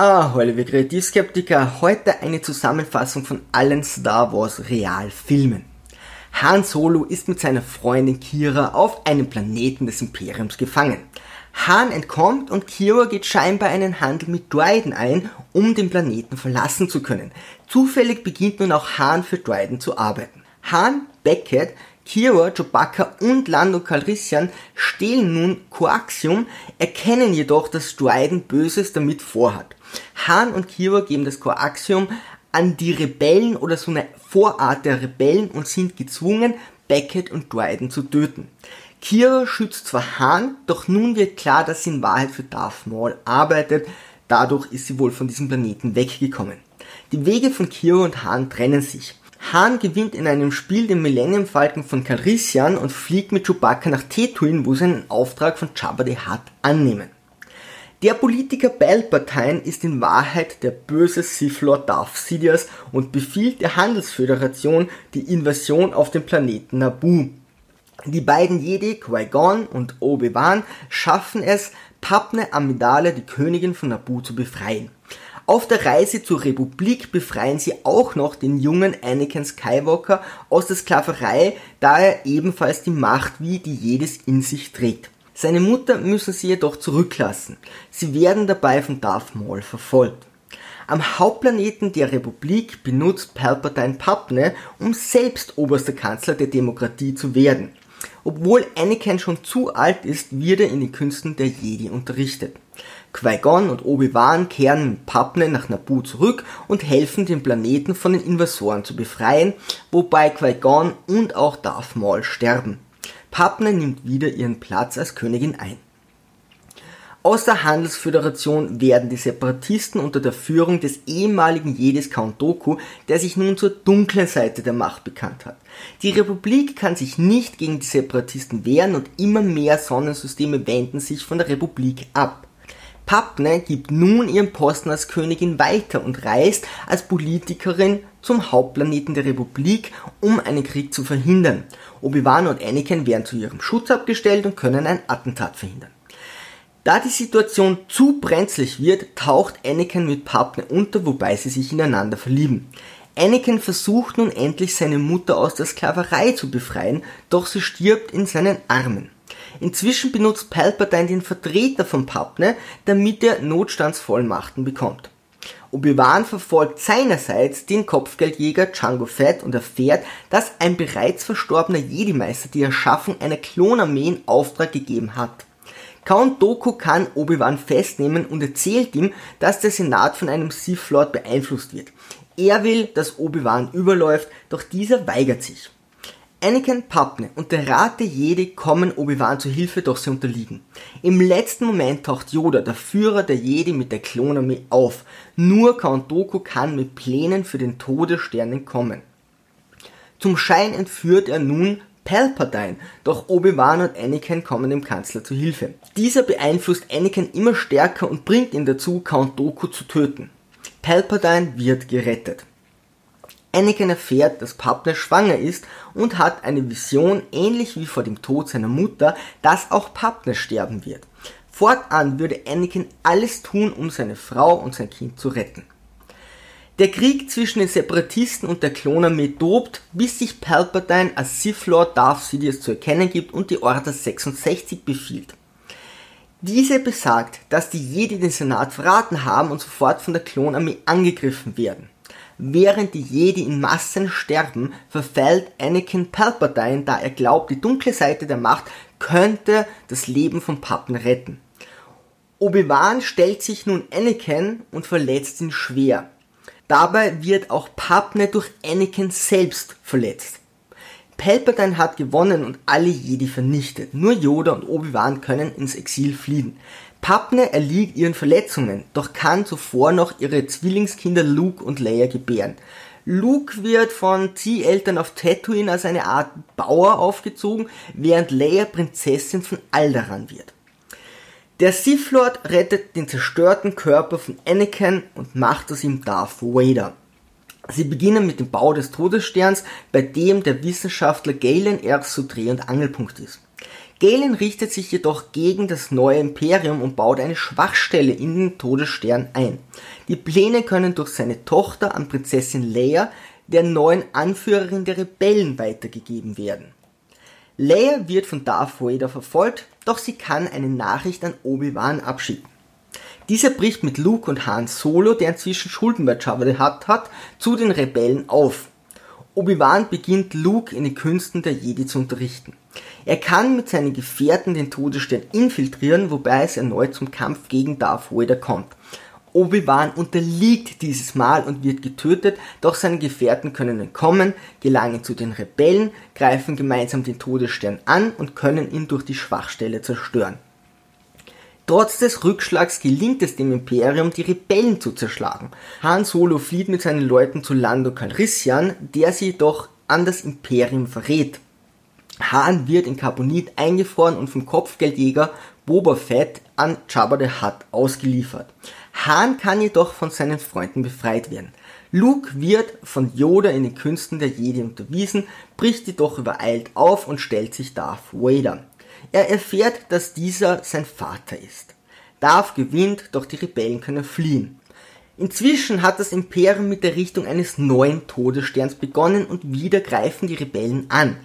Ah, hallo wir Kreativskeptiker, heute eine Zusammenfassung von allen Star Wars Realfilmen. Han Solo ist mit seiner Freundin Kira auf einem Planeten des Imperiums gefangen. Han entkommt und Kira geht scheinbar einen Handel mit Dryden ein, um den Planeten verlassen zu können. Zufällig beginnt nun auch Han für Dryden zu arbeiten. Han, Beckett, Kira, Chewbacca und Lando Calrissian stehlen nun Coaxium, erkennen jedoch, dass Dryden Böses damit vorhat. Han und Kira geben das Coaxium an die Rebellen oder so eine Vorart der Rebellen und sind gezwungen, Beckett und Dryden zu töten. Kira schützt zwar Han, doch nun wird klar, dass sie in Wahrheit für Darth Maul arbeitet. Dadurch ist sie wohl von diesem Planeten weggekommen. Die Wege von Kira und Han trennen sich. Han gewinnt in einem Spiel den Millennium Falcon von Calrissian und fliegt mit Chewbacca nach Tatooine, wo sie einen Auftrag von Jabba the Hutt annehmen. Der Politiker Palpatine ist in Wahrheit der böse Sith Lord Darth Sidious und befiehlt der Handelsföderation die Invasion auf den Planeten Naboo. Die beiden Jedi, Qui-Gon und Obi-Wan, schaffen es, Padme Amidala, die Königin von Naboo, zu befreien. Auf der Reise zur Republik befreien sie auch noch den jungen Anakin Skywalker aus der Sklaverei, da er ebenfalls die Macht wie die jedes in sich trägt. Seine Mutter müssen sie jedoch zurücklassen. Sie werden dabei von Darth Maul verfolgt. Am Hauptplaneten der Republik benutzt Palpatine Padme, um selbst oberster Kanzler der Demokratie zu werden. Obwohl Anakin schon zu alt ist, wird er in den Künsten der Jedi unterrichtet. Qui-Gon und Obi-Wan kehren mit Padme nach Naboo zurück und helfen den Planeten von den Invasoren zu befreien, wobei Qui-Gon und auch Darth Maul sterben. Padme nimmt wieder ihren Platz als Königin ein. Aus der Handelsföderation werden die Separatisten unter der Führung des ehemaligen Jedis Count Doku, der sich nun zur dunklen Seite der Macht bekannt hat. Die Republik kann sich nicht gegen die Separatisten wehren und immer mehr Sonnensysteme wenden sich von der Republik ab. Papne gibt nun ihren Posten als Königin weiter und reist als Politikerin zum Hauptplaneten der Republik, um einen Krieg zu verhindern. Obi-Wan und Anakin werden zu ihrem Schutz abgestellt und können ein Attentat verhindern. Da die Situation zu brenzlig wird, taucht Anakin mit Papne unter, wobei sie sich ineinander verlieben. Anakin versucht nun endlich seine Mutter aus der Sklaverei zu befreien, doch sie stirbt in seinen Armen. Inzwischen benutzt Palpatine den Vertreter von Papne, damit er Notstandsvollmachten bekommt. Obi-Wan verfolgt seinerseits den Kopfgeldjäger Django Fett und erfährt, dass ein bereits verstorbener Jedi-Meister die Erschaffung einer Klonarmee in Auftrag gegeben hat. Count Doku kann Obi-Wan festnehmen und erzählt ihm, dass der Senat von einem Sith Lord beeinflusst wird. Er will, dass Obi-Wan überläuft, doch dieser weigert sich. Anakin, Padme und der Rat der Jedi kommen Obi-Wan zu Hilfe, doch sie unterliegen. Im letzten Moment taucht Yoda, der Führer der Jedi, mit der Klonarmee auf. Nur Count Dooku kann mit Plänen für den Todesstern entkommen. Zum Schein entführt er nun Palpatine, doch Obi-Wan und Anakin kommen dem Kanzler zu Hilfe. Dieser beeinflusst Anakin immer stärker und bringt ihn dazu, Count Dooku zu töten. Palpatine wird gerettet. Anakin erfährt, dass Padme schwanger ist und hat eine Vision, ähnlich wie vor dem Tod seiner Mutter, dass auch Padme sterben wird. Fortan würde Anakin alles tun, um seine Frau und sein Kind zu retten. Der Krieg zwischen den Separatisten und der Klonarmee tobt, bis sich Palpatine als Sith Lord Darth Sidious zu erkennen gibt und die Order 66 befiehlt. Diese besagt, dass die Jedi den Senat verraten haben und sofort von der Klonarmee angegriffen werden. Während die Jedi in Massen sterben, verfällt Anakin Palpatine, da er glaubt, die dunkle Seite der Macht könnte das Leben von Pappen retten. Obi-Wan stellt sich nun Anakin und verletzt ihn schwer. Dabei wird auch Padme durch Anakin selbst verletzt. Palpatine hat gewonnen und alle Jedi vernichtet. Nur Yoda und Obi-Wan können ins Exil fliehen. Padme erliegt ihren Verletzungen, doch kann zuvor noch ihre Zwillingskinder Luke und Leia gebären. Luke wird von Zieheltern auf Tatooine als eine Art Bauer aufgezogen, während Leia Prinzessin von Alderaan wird. Der Sith Lord rettet den zerstörten Körper von Anakin und macht aus ihm Darth Vader. Sie beginnen mit dem Bau des Todessterns, bei dem der Wissenschaftler Galen Erso Dreh- und Angelpunkt ist. Galen richtet sich jedoch gegen das neue Imperium und baut eine Schwachstelle in den Todesstern ein. Die Pläne können durch seine Tochter an Prinzessin Leia, der neuen Anführerin der Rebellen, weitergegeben werden. Leia wird von Darth Vader verfolgt, doch sie kann eine Nachricht an Obi-Wan abschicken. Dieser bricht mit Luke und Han Solo, der inzwischen Schulden bei Jabba hat, zu den Rebellen auf. Obi-Wan beginnt Luke in den Künsten der Jedi zu unterrichten. Er kann mit seinen Gefährten den Todesstern infiltrieren, wobei es erneut zum Kampf gegen Darth Vader kommt. Obi-Wan unterliegt dieses Mal und wird getötet, doch seine Gefährten können entkommen, gelangen zu den Rebellen, greifen gemeinsam den Todesstern an und können ihn durch die Schwachstelle zerstören. Trotz des Rückschlags gelingt es dem Imperium, die Rebellen zu zerschlagen. Han Solo flieht mit seinen Leuten zu Lando Calrissian, der sie jedoch an das Imperium verrät. Han wird in Carbonit eingefroren und vom Kopfgeldjäger Boba Fett an Jabba the Hutt ausgeliefert. Han kann jedoch von seinen Freunden befreit werden. Luke wird von Yoda in den Künsten der Jedi unterwiesen, bricht jedoch übereilt auf und stellt sich Darth Vader. Er erfährt, dass dieser sein Vater ist. Darth gewinnt, doch die Rebellen können fliehen. Inzwischen hat das Imperium mit der Richtung eines neuen Todessterns begonnen und wieder greifen die Rebellen an.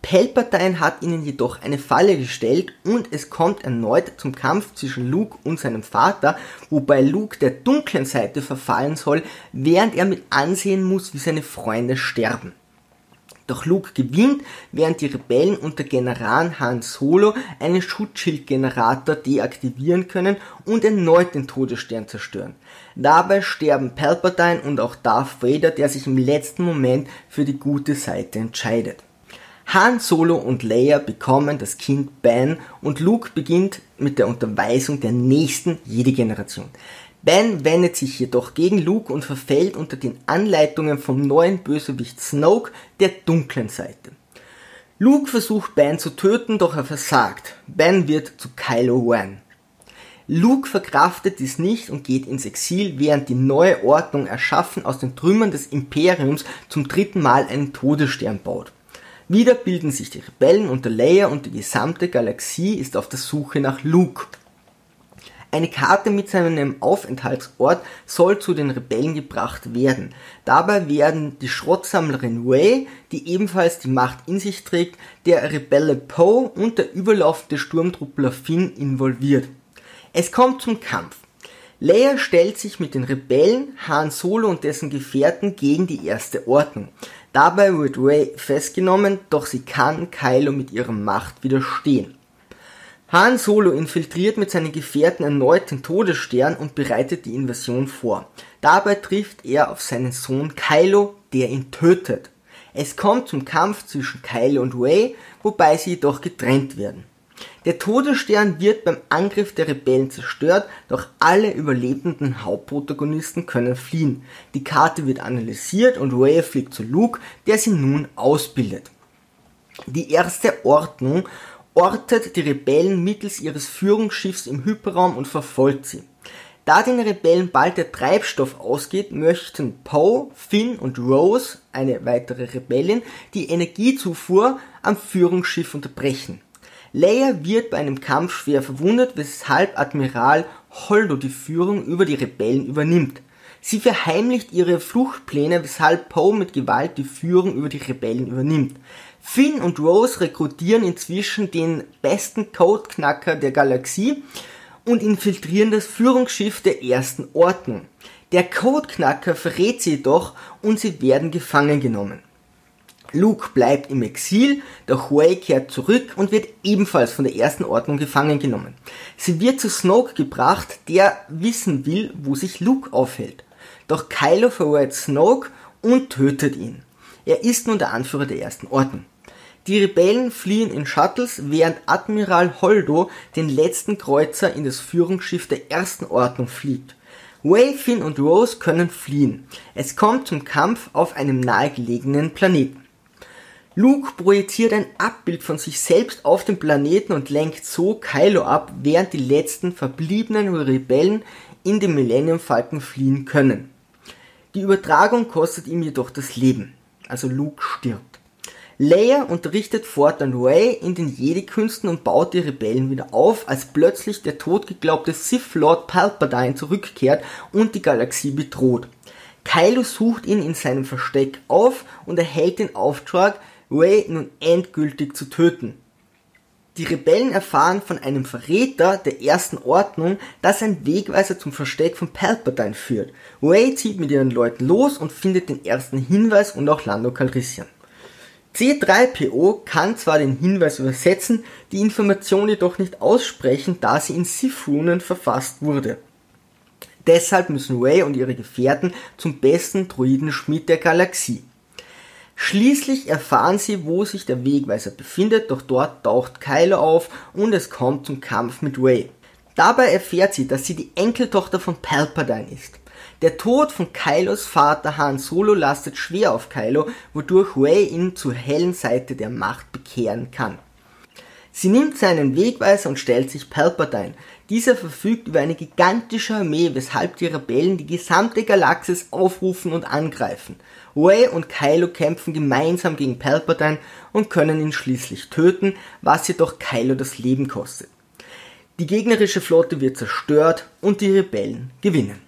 Palpatine hat ihnen jedoch eine Falle gestellt und es kommt erneut zum Kampf zwischen Luke und seinem Vater, wobei Luke der dunklen Seite verfallen soll, während er mit ansehen muss, wie seine Freunde sterben. Doch Luke gewinnt, während die Rebellen unter General Han Solo einen Schutzschildgenerator deaktivieren können und erneut den Todesstern zerstören. Dabei sterben Palpatine und auch Darth Vader, der sich im letzten Moment für die gute Seite entscheidet. Han Solo und Leia bekommen das Kind Ben und Luke beginnt mit der Unterweisung der nächsten Jedi-Generation. Ben wendet sich jedoch gegen Luke und verfällt unter den Anleitungen vom neuen Bösewicht Snoke der dunklen Seite. Luke versucht Ben zu töten, doch er versagt. Ben wird zu Kylo Ren. Luke verkraftet dies nicht und geht ins Exil, während die neue Ordnung erschaffen aus den Trümmern des Imperiums zum dritten Mal einen Todesstern baut. Wieder bilden sich die Rebellen unter Leia und die gesamte Galaxie ist auf der Suche nach Luke. Eine Karte mit seinem Aufenthaltsort soll zu den Rebellen gebracht werden. Dabei werden die Schrottsammlerin Way, die ebenfalls die Macht in sich trägt, der Rebelle Poe und der überlaufende Sturmtruppler Finn involviert. Es kommt zum Kampf. Leia stellt sich mit den Rebellen, Han Solo und dessen Gefährten gegen die Erste Ordnung. Dabei wird Rey festgenommen, doch sie kann Kylo mit ihrer Macht widerstehen. Han Solo infiltriert mit seinen Gefährten erneut den Todesstern und bereitet die Invasion vor. Dabei trifft er auf seinen Sohn Kylo, der ihn tötet. Es kommt zum Kampf zwischen Kylo und Rey, wobei sie jedoch getrennt werden. Der Todesstern wird beim Angriff der Rebellen zerstört, doch alle überlebenden Hauptprotagonisten können fliehen. Die Karte wird analysiert und Rey fliegt zu Luke, der sie nun ausbildet. Die erste Ordnung ortet die Rebellen mittels ihres Führungsschiffs im Hyperraum und verfolgt sie. Da den Rebellen bald der Treibstoff ausgeht, möchten Poe, Finn und Rose, eine weitere Rebellin, die Energiezufuhr am Führungsschiff unterbrechen. Leia wird bei einem Kampf schwer verwundet, weshalb Admiral Holdo die Führung über die Rebellen übernimmt. Sie verheimlicht ihre Fluchtpläne, weshalb Poe mit Gewalt die Führung über die Rebellen übernimmt. Finn und Rose rekrutieren inzwischen den besten Codeknacker der Galaxie und infiltrieren das Führungsschiff der ersten Ordnung. Der Codeknacker verrät sie jedoch und sie werden gefangen genommen. Luke bleibt im Exil, doch Huey kehrt zurück und wird ebenfalls von der ersten Ordnung gefangen genommen. Sie wird zu Snoke gebracht, der wissen will, wo sich Luke aufhält. Doch Kylo verrät Snoke und tötet ihn. Er ist nun der Anführer der ersten Ordnung. Die Rebellen fliehen in Shuttles, während Admiral Holdo den letzten Kreuzer in das Führungsschiff der ersten Ordnung fliegt. Way, Finn und Rose können fliehen. Es kommt zum Kampf auf einem nahegelegenen Planeten. Luke projiziert ein Abbild von sich selbst auf den Planeten und lenkt so Kylo ab, während die letzten verbliebenen Rebellen in den Millennium Falcon fliehen können. Die Übertragung kostet ihm jedoch das Leben, also Luke stirbt. Leia unterrichtet fortan Rey in den Jedi-Künsten und baut die Rebellen wieder auf, als plötzlich der totgeglaubte Sith Lord Palpatine zurückkehrt und die Galaxie bedroht. Kylo sucht ihn in seinem Versteck auf und erhält den Auftrag, Rey nun endgültig zu töten. Die Rebellen erfahren von einem Verräter der ersten Ordnung, dass ein Wegweiser zum Versteck von Palpatine führt. Rey zieht mit ihren Leuten los und findet den ersten Hinweis und auch Lando Calrissian. C3PO kann zwar den Hinweis übersetzen, die Information jedoch nicht aussprechen, da sie in Sith-Runen verfasst wurde. Deshalb müssen Ray und ihre Gefährten zum besten Druidenschmied der Galaxie. Schließlich erfahren sie, wo sich der Wegweiser befindet, doch dort taucht Kylo auf und es kommt zum Kampf mit Ray. Dabei erfährt sie, dass sie die Enkeltochter von Palpatine ist. Der Tod von Kylos Vater Han Solo lastet schwer auf Kylo, wodurch Rey ihn zur hellen Seite der Macht bekehren kann. Sie nimmt seinen Wegweiser und stellt sich Palpatine. Dieser verfügt über eine gigantische Armee, weshalb die Rebellen die gesamte Galaxis aufrufen und angreifen. Rey und Kylo kämpfen gemeinsam gegen Palpatine und können ihn schließlich töten, was jedoch Kylo das Leben kostet. Die gegnerische Flotte wird zerstört und die Rebellen gewinnen.